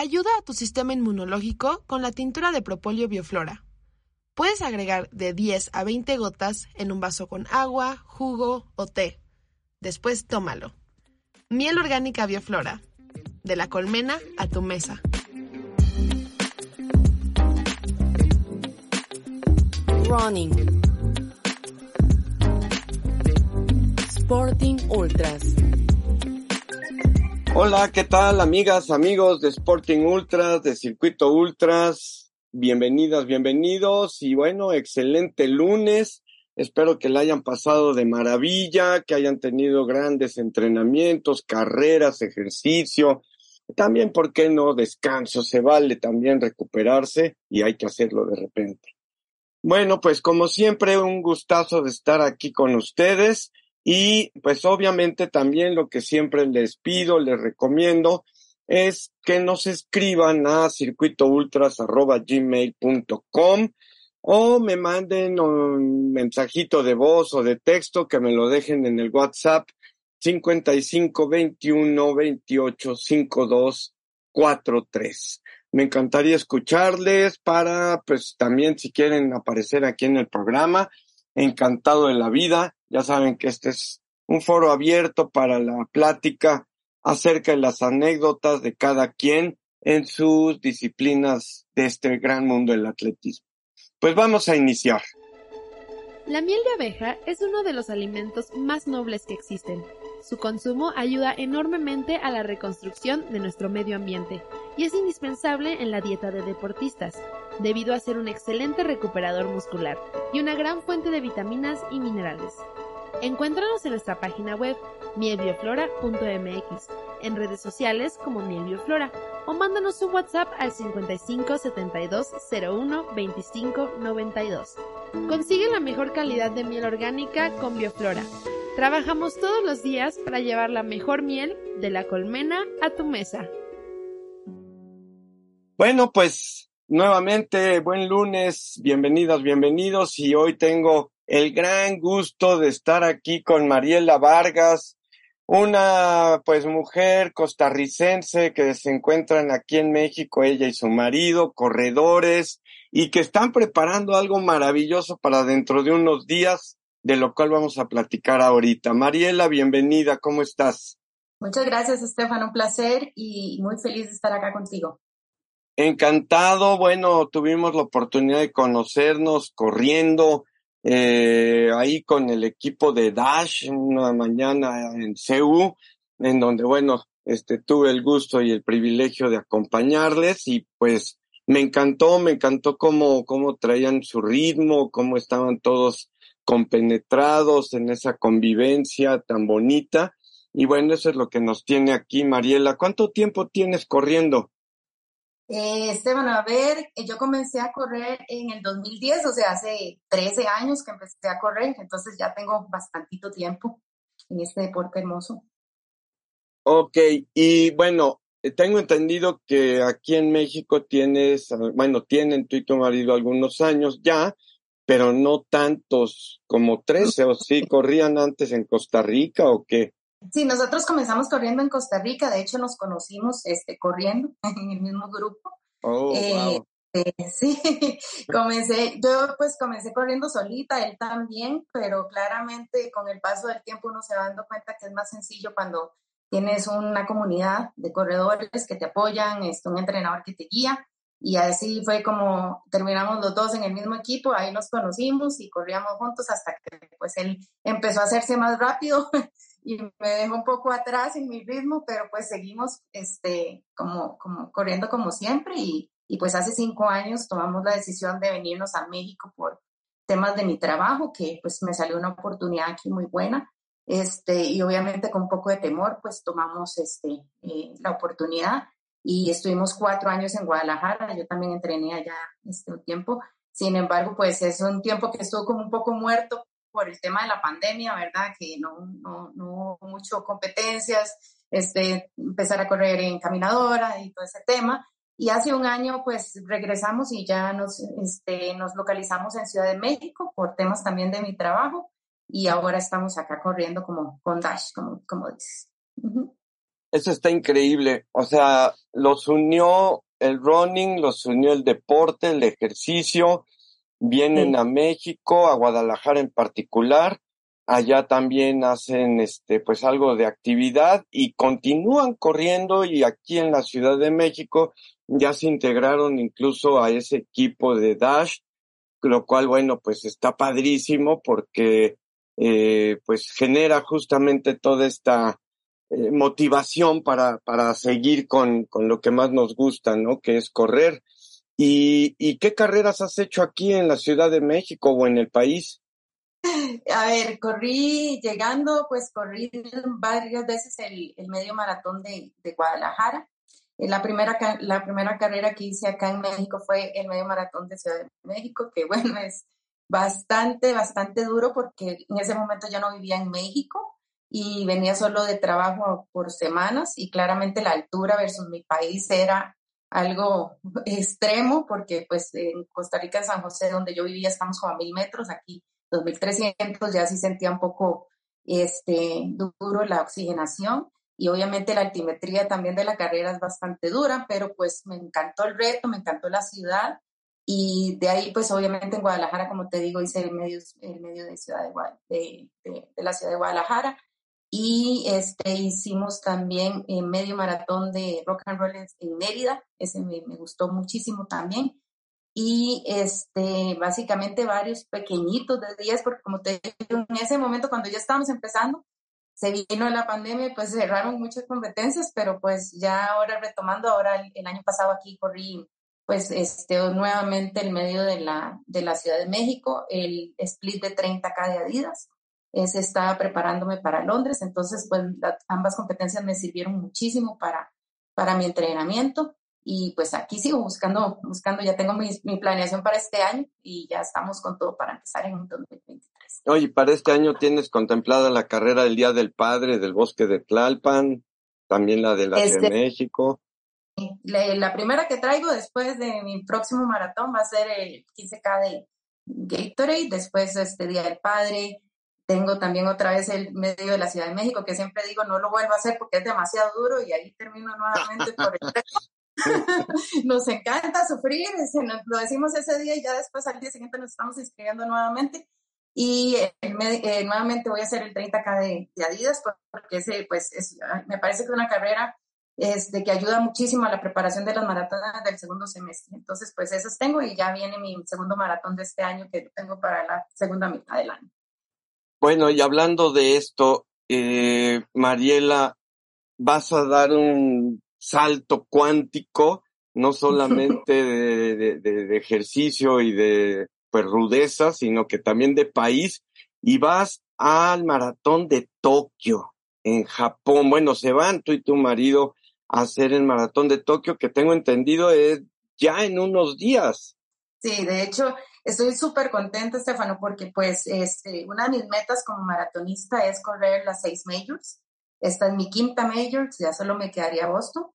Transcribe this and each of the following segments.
Ayuda a tu sistema inmunológico con la tintura de propóleo Bioflora. Puedes agregar de 10 a 20 gotas en un vaso con agua, jugo o té. Después tómalo. Miel orgánica Bioflora. De la colmena a tu mesa. Running. Sporting Ultras. Hola, ¿qué tal amigas, amigos de Sporting Ultras, de Circuito Ultras? Bienvenidas, bienvenidos y bueno, excelente lunes. Espero que la hayan pasado de maravilla, que hayan tenido grandes entrenamientos, carreras, ejercicio. También, ¿por qué no? Descanso, se vale también recuperarse y hay que hacerlo de repente. Bueno, pues como siempre, un gustazo de estar aquí con ustedes y pues obviamente también lo que siempre les pido, les recomiendo es que nos escriban a circuitoultras.gmail.com o me manden un mensajito de voz o de texto que me lo dejen en el WhatsApp 55 21 28 52 43. Me encantaría escucharles para, pues también si quieren aparecer aquí en el programa, encantado de la vida. Ya saben que este es un foro abierto para la plática acerca de las anécdotas de cada quien en sus disciplinas de este gran mundo del atletismo. Pues vamos a iniciar. La miel de abeja es uno de los alimentos más nobles que existen. Su consumo ayuda enormemente a la reconstrucción de nuestro medio ambiente y es indispensable en la dieta de deportistas, debido a ser un excelente recuperador muscular y una gran fuente de vitaminas y minerales. Encuéntranos en nuestra página web mielbioflora.mx, en redes sociales como mielbioflora o mándanos un WhatsApp al 55 72 01 25 92. Consigue la mejor calidad de miel orgánica con Bioflora. Trabajamos todos los días para llevar la mejor miel de la colmena a tu mesa. Bueno, pues nuevamente buen lunes, bienvenidas, bienvenidos y hoy tengo el gran gusto de estar aquí con Mariela Vargas, una pues mujer costarricense que se encuentran aquí en México, ella y su marido, corredores, y que están preparando algo maravilloso para dentro de unos días de lo cual vamos a platicar ahorita. Mariela, bienvenida, ¿cómo estás? Muchas gracias, Estefan, un placer y muy feliz de estar acá contigo. Encantado, bueno, tuvimos la oportunidad de conocernos corriendo eh, ahí con el equipo de Dash una mañana en CEU, en donde, bueno, este, tuve el gusto y el privilegio de acompañarles y pues me encantó, me encantó cómo, cómo traían su ritmo, cómo estaban todos compenetrados en esa convivencia tan bonita. Y bueno, eso es lo que nos tiene aquí, Mariela. ¿Cuánto tiempo tienes corriendo? Eh, Esteban, a ver, eh, yo comencé a correr en el 2010, o sea, hace 13 años que empecé a correr, entonces ya tengo bastantito tiempo en este deporte hermoso. Ok, y bueno, eh, tengo entendido que aquí en México tienes, bueno, tienen tú y tu marido algunos años ya, pero no tantos como 13, o sí, corrían antes en Costa Rica o qué? Sí, nosotros comenzamos corriendo en Costa Rica, de hecho nos conocimos este, corriendo en el mismo grupo. Oh, eh, eh, sí, comencé, yo pues comencé corriendo solita, él también, pero claramente con el paso del tiempo uno se va dando cuenta que es más sencillo cuando tienes una comunidad de corredores que te apoyan, este, un entrenador que te guía y así fue como terminamos los dos en el mismo equipo, ahí nos conocimos y corríamos juntos hasta que pues él empezó a hacerse más rápido y me dejó un poco atrás en mi ritmo, pero pues seguimos este, como, como corriendo como siempre y, y pues hace cinco años tomamos la decisión de venirnos a México por temas de mi trabajo, que pues me salió una oportunidad aquí muy buena. Este, y obviamente con un poco de temor, pues tomamos este, eh, la oportunidad y estuvimos cuatro años en Guadalajara, yo también entrené allá este tiempo, sin embargo, pues es un tiempo que estuvo como un poco muerto por el tema de la pandemia, ¿verdad? Que no, no, no hubo mucho competencias, este, empezar a correr en caminadora y todo ese tema. Y hace un año, pues regresamos y ya nos, este, nos localizamos en Ciudad de México por temas también de mi trabajo. Y ahora estamos acá corriendo como con Dash, como, como dices. Eso está increíble. O sea, los unió el running, los unió el deporte, el ejercicio. Vienen a México, a Guadalajara en particular. Allá también hacen este, pues algo de actividad y continúan corriendo y aquí en la Ciudad de México ya se integraron incluso a ese equipo de Dash, lo cual, bueno, pues está padrísimo porque eh, pues genera justamente toda esta eh, motivación para, para seguir con, con lo que más nos gusta, ¿no? Que es correr. ¿Y, ¿Y qué carreras has hecho aquí en la Ciudad de México o en el país? A ver, corrí llegando, pues corrí varias veces el, el medio maratón de, de Guadalajara. Eh, la primera, la primera carrera que hice acá en México fue el medio maratón de Ciudad de México, que bueno, es bastante, bastante duro porque en ese momento yo no vivía en México y venía solo de trabajo por semanas y claramente la altura versus mi país era algo extremo porque pues en Costa Rica, en San José, donde yo vivía, estamos como a mil metros, aquí 2300 ya sí sentía un poco este, duro la oxigenación y obviamente la altimetría también de la carrera es bastante dura, pero pues me encantó el reto, me encantó la ciudad y de ahí, pues obviamente en Guadalajara, como te digo, hice el medio, el medio de, ciudad de, de, la ciudad de Guadalajara. Y este, hicimos también el medio maratón de rock and roll en Mérida. Ese me, me, gustó muchísimo también. Y este, básicamente varios pequeñitos de días, porque como te digo, en ese momento cuando ya estábamos empezando, se vino la pandemia y pues cerraron muchas competencias, pero pues ya ahora retomando, ahora el, el año pasado aquí corrí pues este, nuevamente el medio de la, de la Ciudad de México, el split de 30K de Adidas. Se estaba preparándome para Londres, entonces pues ambas competencias me sirvieron muchísimo para, para mi entrenamiento y pues aquí sigo buscando, buscando, ya tengo mi, mi, planeación para este año y ya estamos con todo para empezar en 2023. Oye, para este año tienes contemplada la carrera del Día del Padre del Bosque de Tlalpan, también la de la Ciudad de este México. La, primera que traigo después de mi próximo maratón va a ser el 15K de Gatorade, después este Día del Padre. Tengo también otra vez el medio de la Ciudad de México, que siempre digo no lo vuelvo a hacer porque es demasiado duro y ahí termino nuevamente por el Nos encanta sufrir, lo decimos ese día y ya después al día siguiente nos estamos inscribiendo nuevamente. Y eh, nuevamente voy a hacer el 30K de, Adidas porque ese, pues, me parece que una carrera este, que ayuda muchísimo a la preparación de las maratonas del segundo semestre. Entonces, pues esas tengo y ya viene mi segundo maratón de este año que tengo para la segunda mitad del año. Bueno, y hablando de esto, eh, Mariela, vas a dar un salto cuántico, no solamente de, de, ejercicio y de pues, rudeza, sino que también de país, y vas al maratón de Tokio, en Japón. Bueno, se van tú y tu marido hacer el maratón de Tokio, que tengo entendido es ya en unos días. Sí, de hecho, estoy súper contenta, Estefano, porque pues este, una de mis metas como maratonista es correr las seis majors. Esta es mi quinta major, ya solo me quedaría Boston.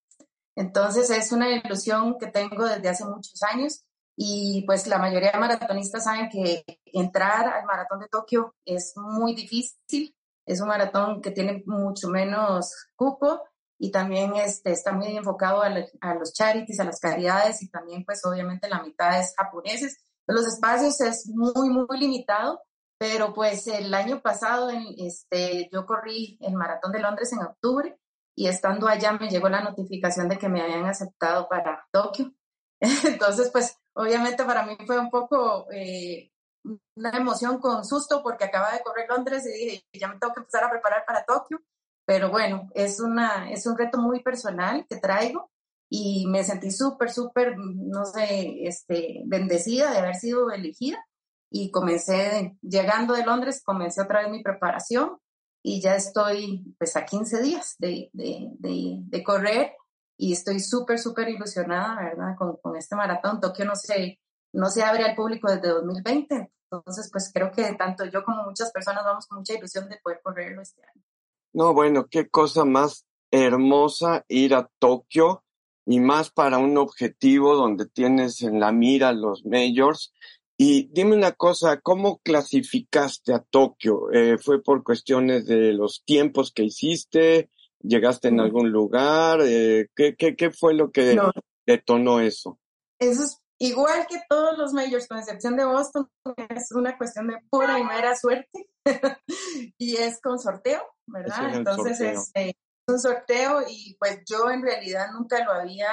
Entonces es una ilusión que tengo desde hace muchos años y pues la mayoría de maratonistas saben que entrar al maratón de Tokio es muy difícil. Es un maratón que tiene mucho menos cupo y también este, está muy enfocado a, los charities, a las caridades y también pues obviamente la mitad es japoneses. Los espacios es muy, muy limitado, pero pues el año pasado este, yo corrí el Maratón de Londres en octubre y estando allá me llegó la notificación de que me habían aceptado para Tokio. Entonces pues obviamente para mí fue un poco eh, una emoción con susto porque acaba de correr Londres y dije, ya me tengo que empezar a preparar para Tokio pero bueno, es, una, es un reto muy personal que traigo y me sentí súper, súper, no sé, este, bendecida de haber sido elegida y comencé, llegando de Londres, comencé otra vez mi preparación y ya estoy pues a 15 días de, de, de, correr y estoy súper, súper ilusionada, ¿verdad? Con, con, este maratón. Tokio no se, no se abre al público desde 2020, entonces pues creo que tanto yo como muchas personas vamos con mucha ilusión de poder correrlo este año. No, bueno, qué cosa más hermosa ir a Tokio y más para un objetivo donde tienes en la mira los majors. Y dime una cosa, ¿cómo clasificaste a Tokio? Eh, ¿Fue por cuestiones de los tiempos que hiciste? ¿Llegaste en algún lugar? Eh, ¿qué, qué, qué, fue lo que detonó eso? Eso es igual que todos los majors, con excepción de Boston, es una cuestión de pura y mera suerte y es con sorteo, ¿verdad? Entonces Es, eh, un sorteo y pues yo en realidad nunca lo había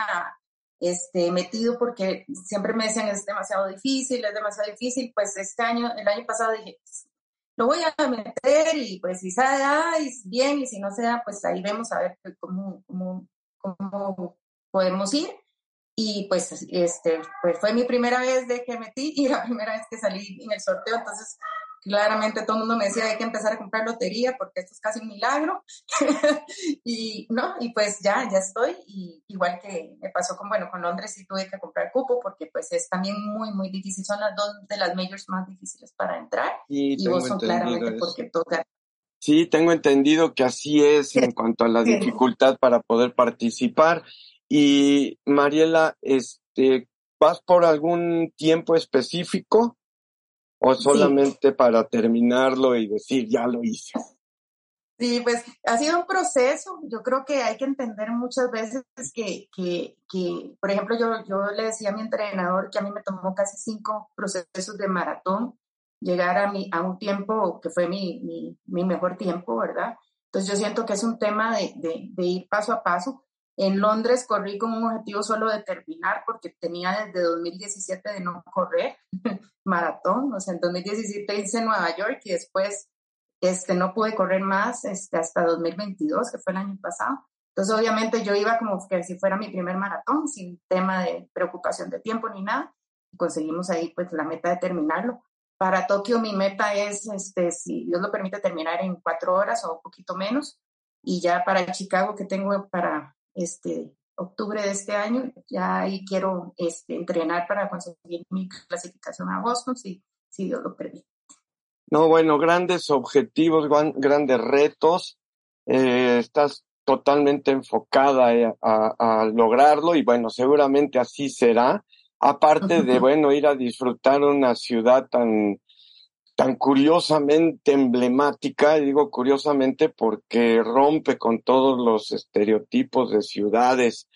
este, metido porque siempre me decían es demasiado difícil, es demasiado difícil, pues este año, el año pasado dije, lo voy a meter y pues si sale, ay, bien, y si no sea, pues ahí vemos a ver cómo, cómo, cómo podemos ir. Y pues, este, pues fue mi primera vez de que metí y la primera vez que salí en el sorteo, entonces claramente todo el mundo me decía hay que empezar a comprar lotería porque esto es casi un milagro y no y pues ya ya estoy. Y igual que me pasó con bueno con Londres sí tuve que comprar cupo porque pues es también muy muy difícil. Son las dos de las majors más difíciles para entrar. Y vos son claramente porque toca. Sí, tengo entendido que así es en cuanto a la dificultad para poder participar. Y Mariela, este, ¿vas por algún tiempo específico o solamente para terminarlo y decir ya lo hice? Sí, pues ha sido un proceso. Yo creo que hay que entender muchas veces que, que, que, por ejemplo, yo, yo le decía a mi entrenador que a mí me tomó casi cinco procesos de maratón llegar a, mi, a un tiempo que fue mi, mi, mi mejor tiempo, ¿verdad? Entonces yo siento que es un tema de, de, de ir paso a paso en Londres corrí con un objetivo solo de terminar porque tenía desde 2017 de no correr maratón. O sea, en 2017 hice Nueva York y después este, no pude correr más este, hasta 2022, que fue el año pasado. Entonces, obviamente yo iba como que si fuera mi primer maratón, sin tema de preocupación de tiempo ni nada. Y conseguimos ahí pues la meta de terminarlo. Para Tokio mi meta es, este, si Dios lo permite, terminar en cuatro horas o un poquito menos. Y ya para Chicago, que tengo para este, octubre de este año, ya ahí quiero este, entrenar para conseguir mi clasificación a Boston, si, si Dios lo permite. No, bueno, grandes objetivos, grandes retos. Eh, estás totalmente enfocada eh, a, a, lograrlo y bueno, seguramente así será. Aparte de, bueno, ir a disfrutar una ciudad tan tan curiosamente emblemática, y digo curiosamente porque rompe con todos los estereotipos de ciudades,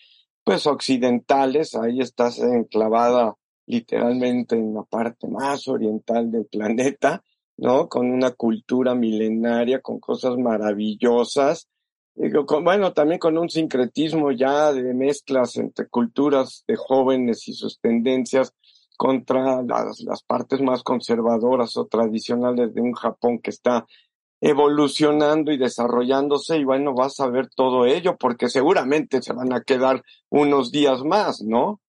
pues occidentales, ahí estás enclavada literalmente en la parte más oriental del planeta, ¿no? Con una cultura milenaria, con cosas maravillosas, con, bueno, también con un sincretismo ya de mezclas entre culturas de jóvenes y sus tendencias contra las, las partes más conservadoras o tradicionales de un Japón que está evolucionando y desarrollándose y bueno, vas a ver todo ello porque seguramente se van a quedar unos días más, ¿no?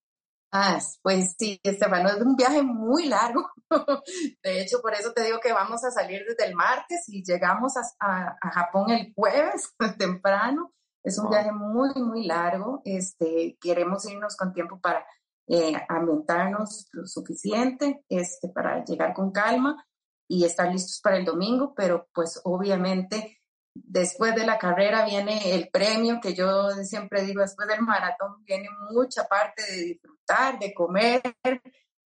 Ah, pues sí, Estefano, es un viaje muy largo. De hecho, por eso te digo que vamos a salir desde el martes y llegamos a, a, Japón el jueves temprano. Es un viaje muy, muy largo. Este, queremos irnos con tiempo para eh, ambientarnos lo suficiente este, para llegar con calma y estar listos para el domingo, pero pues obviamente después de la carrera viene el premio que yo siempre digo, después del maratón viene mucha parte de disfrutar, de comer,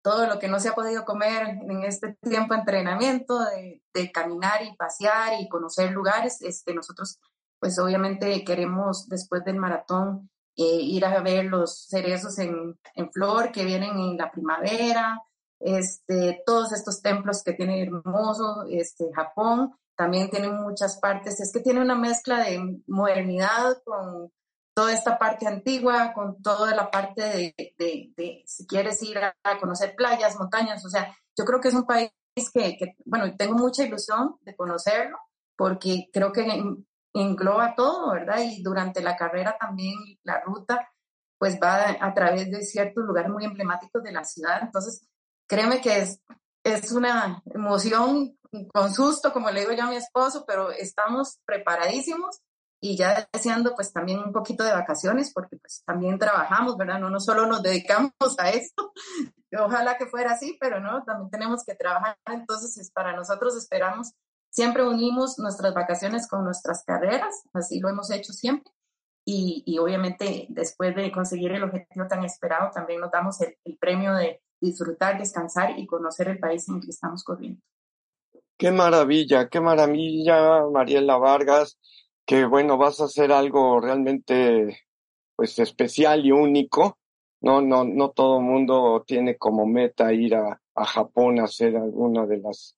todo lo que no se ha podido comer en este tiempo de entrenamiento, de, de caminar y pasear y conocer lugares. Este, nosotros pues obviamente queremos después del maratón eh, ir a ver los cerezos en, en, flor que vienen en la primavera, este, todos estos templos que tiene hermoso este, Japón, también tiene muchas partes, es que tiene una mezcla de modernidad con toda esta parte antigua, con toda la parte de, de, de si quieres ir a, conocer playas, montañas, o sea, yo creo que es un país que, que, bueno, tengo mucha ilusión de conocerlo, porque creo que engloba todo, ¿verdad? Y durante la carrera también la ruta pues va a través de ciertos lugares muy emblemáticos de la ciudad. Entonces, créeme que es, una emoción con susto, como le digo yo a mi esposo, pero estamos preparadísimos y ya deseando pues también un poquito de vacaciones porque pues también trabajamos, ¿verdad? No, no solo nos dedicamos a esto, ojalá que fuera así, pero no, también tenemos que trabajar, entonces para nosotros esperamos Siempre unimos nuestras vacaciones con nuestras carreras, así lo hemos hecho siempre. Y, y obviamente después de conseguir el objetivo tan esperado, también nos damos el, premio de disfrutar, descansar y conocer el país en el que estamos corriendo. Qué maravilla, qué maravilla, Mariela Vargas. que bueno, vas a hacer algo realmente pues especial y único. No, no, no todo mundo tiene como meta ir a, a Japón a hacer alguna de las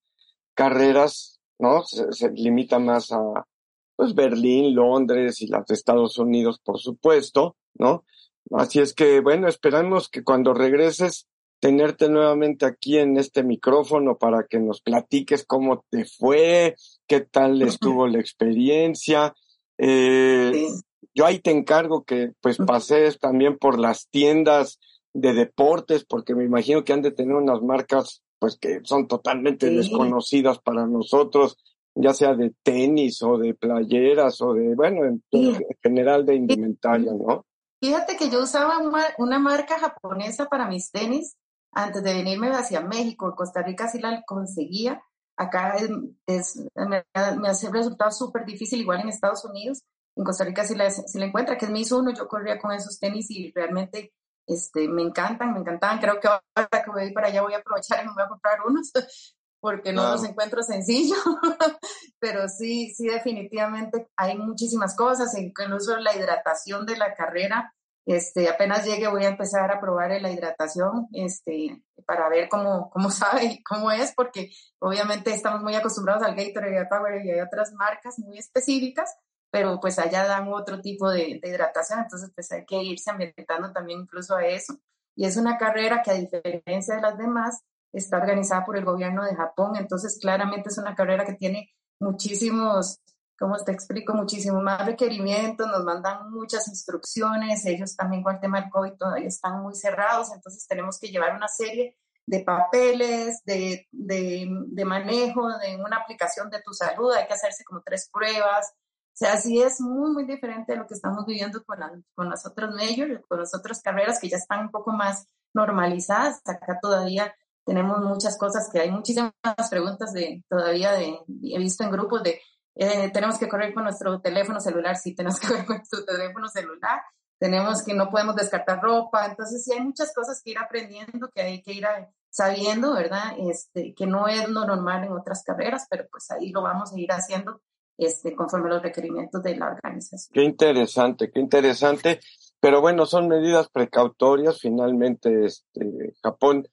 carreras, ¿no? Se, se, limita más a pues Berlín, Londres y las de Estados Unidos, por supuesto, ¿no? Así es que bueno, esperamos que cuando regreses tenerte nuevamente aquí en este micrófono para que nos platiques cómo te fue, qué tal estuvo la experiencia. Eh, sí. Yo ahí te encargo que pues pases también por las tiendas de deportes, porque me imagino que han de tener unas marcas pues que son totalmente sí. desconocidas para nosotros, ya sea de tenis o de playeras o de, bueno, en, sí. en general de indumentaria, ¿no? Fíjate que yo usaba una, marca japonesa para mis tenis antes de venirme hacia México, Costa Rica sí la conseguía. Acá es, es me, me, hace resultado súper difícil, igual en Estados Unidos. En Costa Rica sí la, sí la encuentra, que es mi uno, yo corría con esos tenis y realmente este, me encantan, me encantaban. Creo que ahora que voy a para allá voy a aprovechar y me voy a comprar unos, porque no, no los encuentro sencillos. Pero sí, sí, definitivamente hay muchísimas cosas, incluso la hidratación de la carrera este, apenas llegue voy a empezar a probar la hidratación, este, para ver cómo, cómo sabe y cómo es, porque obviamente estamos muy acostumbrados al Gatorade y al Power y hay otras marcas muy específicas, pero pues allá dan otro tipo de, de, hidratación, entonces pues hay que irse ambientando también incluso a eso. Y es una carrera que a diferencia de las demás, está organizada por el gobierno de Japón, entonces claramente es una carrera que tiene muchísimos como te explico, muchísimo más requerimientos, nos mandan muchas instrucciones, ellos también con el tema del COVID todavía están muy cerrados, entonces tenemos que llevar una serie de papeles, de, de, de manejo, de una aplicación de tu salud, hay que hacerse como tres pruebas, o sea, sí es muy, muy diferente de lo que estamos viviendo con, la, con las otras majors, con las otras carreras que ya están un poco más normalizadas. Acá todavía tenemos muchas cosas que hay muchísimas preguntas de todavía de, he visto en grupos de eh, tenemos que correr con nuestro teléfono celular, sí, tenemos que correr con nuestro teléfono celular, tenemos que no podemos descartar ropa, entonces sí hay muchas cosas que ir aprendiendo, que hay que ir sabiendo, ¿verdad? Este, que no es lo normal en otras carreras, pero pues ahí lo vamos a ir haciendo este, conforme los requerimientos de la organización. Qué interesante, qué interesante. Pero bueno, son medidas precautorias. Finalmente, este, Japón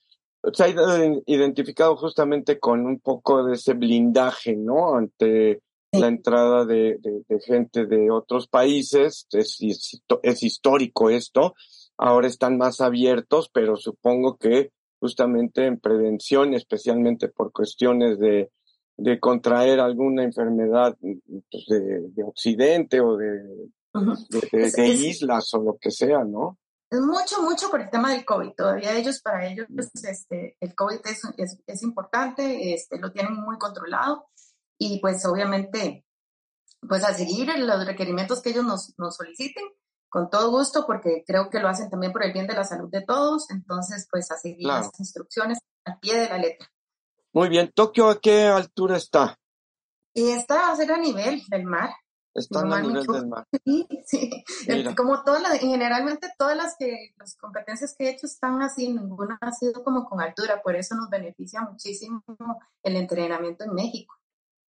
se ha identificado justamente con un poco de ese blindaje, ¿no? Ante la entrada de, de, de, gente de otros países. Es, es histórico esto. Ahora están más abiertos, pero supongo que justamente en prevención, especialmente por cuestiones de, de contraer alguna enfermedad pues, de, de, Occidente o de, uh -huh. de, es, islas o lo que sea, ¿no? Mucho, mucho por el tema del COVID. Todavía ellos, para ellos, pues, este, el COVID es, es, es importante, este, lo tienen muy controlado y pues obviamente pues a seguir los requerimientos que ellos nos, nos soliciten con todo gusto porque creo que lo hacen también por el bien de la salud de todos, entonces pues a seguir claro. las instrucciones al pie de la letra. Muy bien, ¿Tokio a qué altura está? Y está a ser a nivel del mar. Está a nivel del mar. Sí, sí. Mira. Como todas las, generalmente todas las que las competencias que he hecho están así, ninguna ha sido como con altura, por eso nos beneficia muchísimo el entrenamiento en México.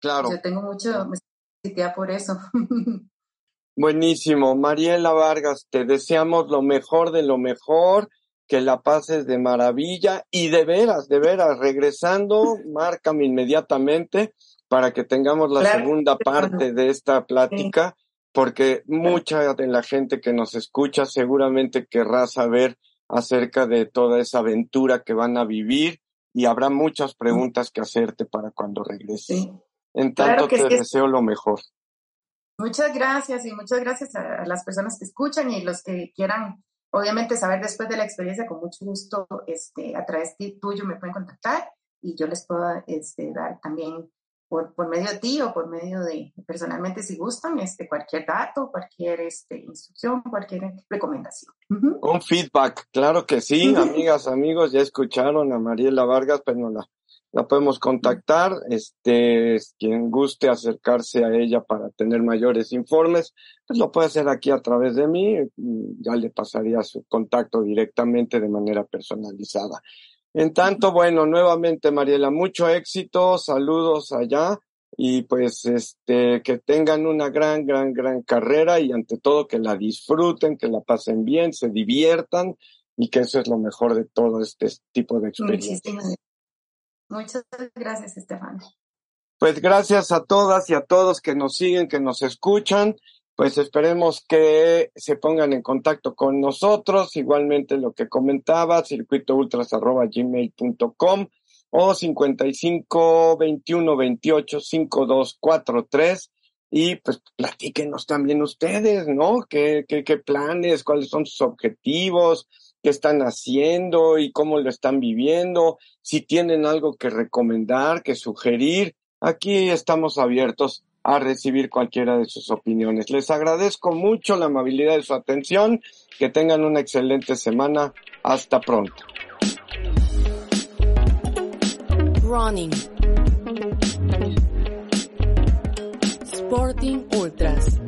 Claro. Yo tengo mucho, me por eso. Buenísimo. Mariela Vargas, te deseamos lo mejor de lo mejor, que la pases de maravilla y de veras, de veras, regresando, márcame inmediatamente para que tengamos la claro. segunda parte de esta plática, porque mucha de la gente que nos escucha seguramente querrá saber acerca de toda esa aventura que van a vivir y habrá muchas preguntas que hacerte para cuando regreses. Sí. En tanto claro te sí. deseo lo mejor. Muchas gracias y muchas gracias a las personas que escuchan y los que quieran, obviamente, saber después de la experiencia, con mucho gusto, este, a través de tuyo me pueden contactar y yo les puedo este, dar también por, por medio de ti o por medio de, personalmente, si gustan, este, cualquier dato, cualquier este, instrucción, cualquier recomendación. Uh -huh. Un feedback, claro que sí, amigas, amigos, ya escucharon a Mariela Vargas, pero no la podemos contactar, este, quien guste acercarse a ella para tener mayores informes, pues lo puede hacer aquí a través de mí, ya le pasaría su contacto directamente de manera personalizada. En tanto, bueno, nuevamente Mariela, mucho éxito, saludos allá, y pues este que tengan una gran, gran, gran carrera y ante todo que la disfruten, que la pasen bien, se diviertan y que eso es lo mejor de todo este tipo de experiencias. Muchas gracias, Estefan. Pues gracias a todas y a todos que nos siguen, que nos escuchan. Pues esperemos que se pongan en contacto con nosotros. Igualmente lo que comentaba, circuitoultras.gmail.com o 55 21 28 52 43 y pues platíquenos también ustedes, ¿no? ¿Qué, qué, qué planes, cuáles son sus objetivos, qué están haciendo y cómo lo están viviendo, si tienen algo que recomendar, que sugerir, aquí estamos abiertos a recibir cualquiera de sus opiniones. Les agradezco mucho la amabilidad de su atención, que tengan una excelente semana, hasta pronto. Running. Sporting Ultras.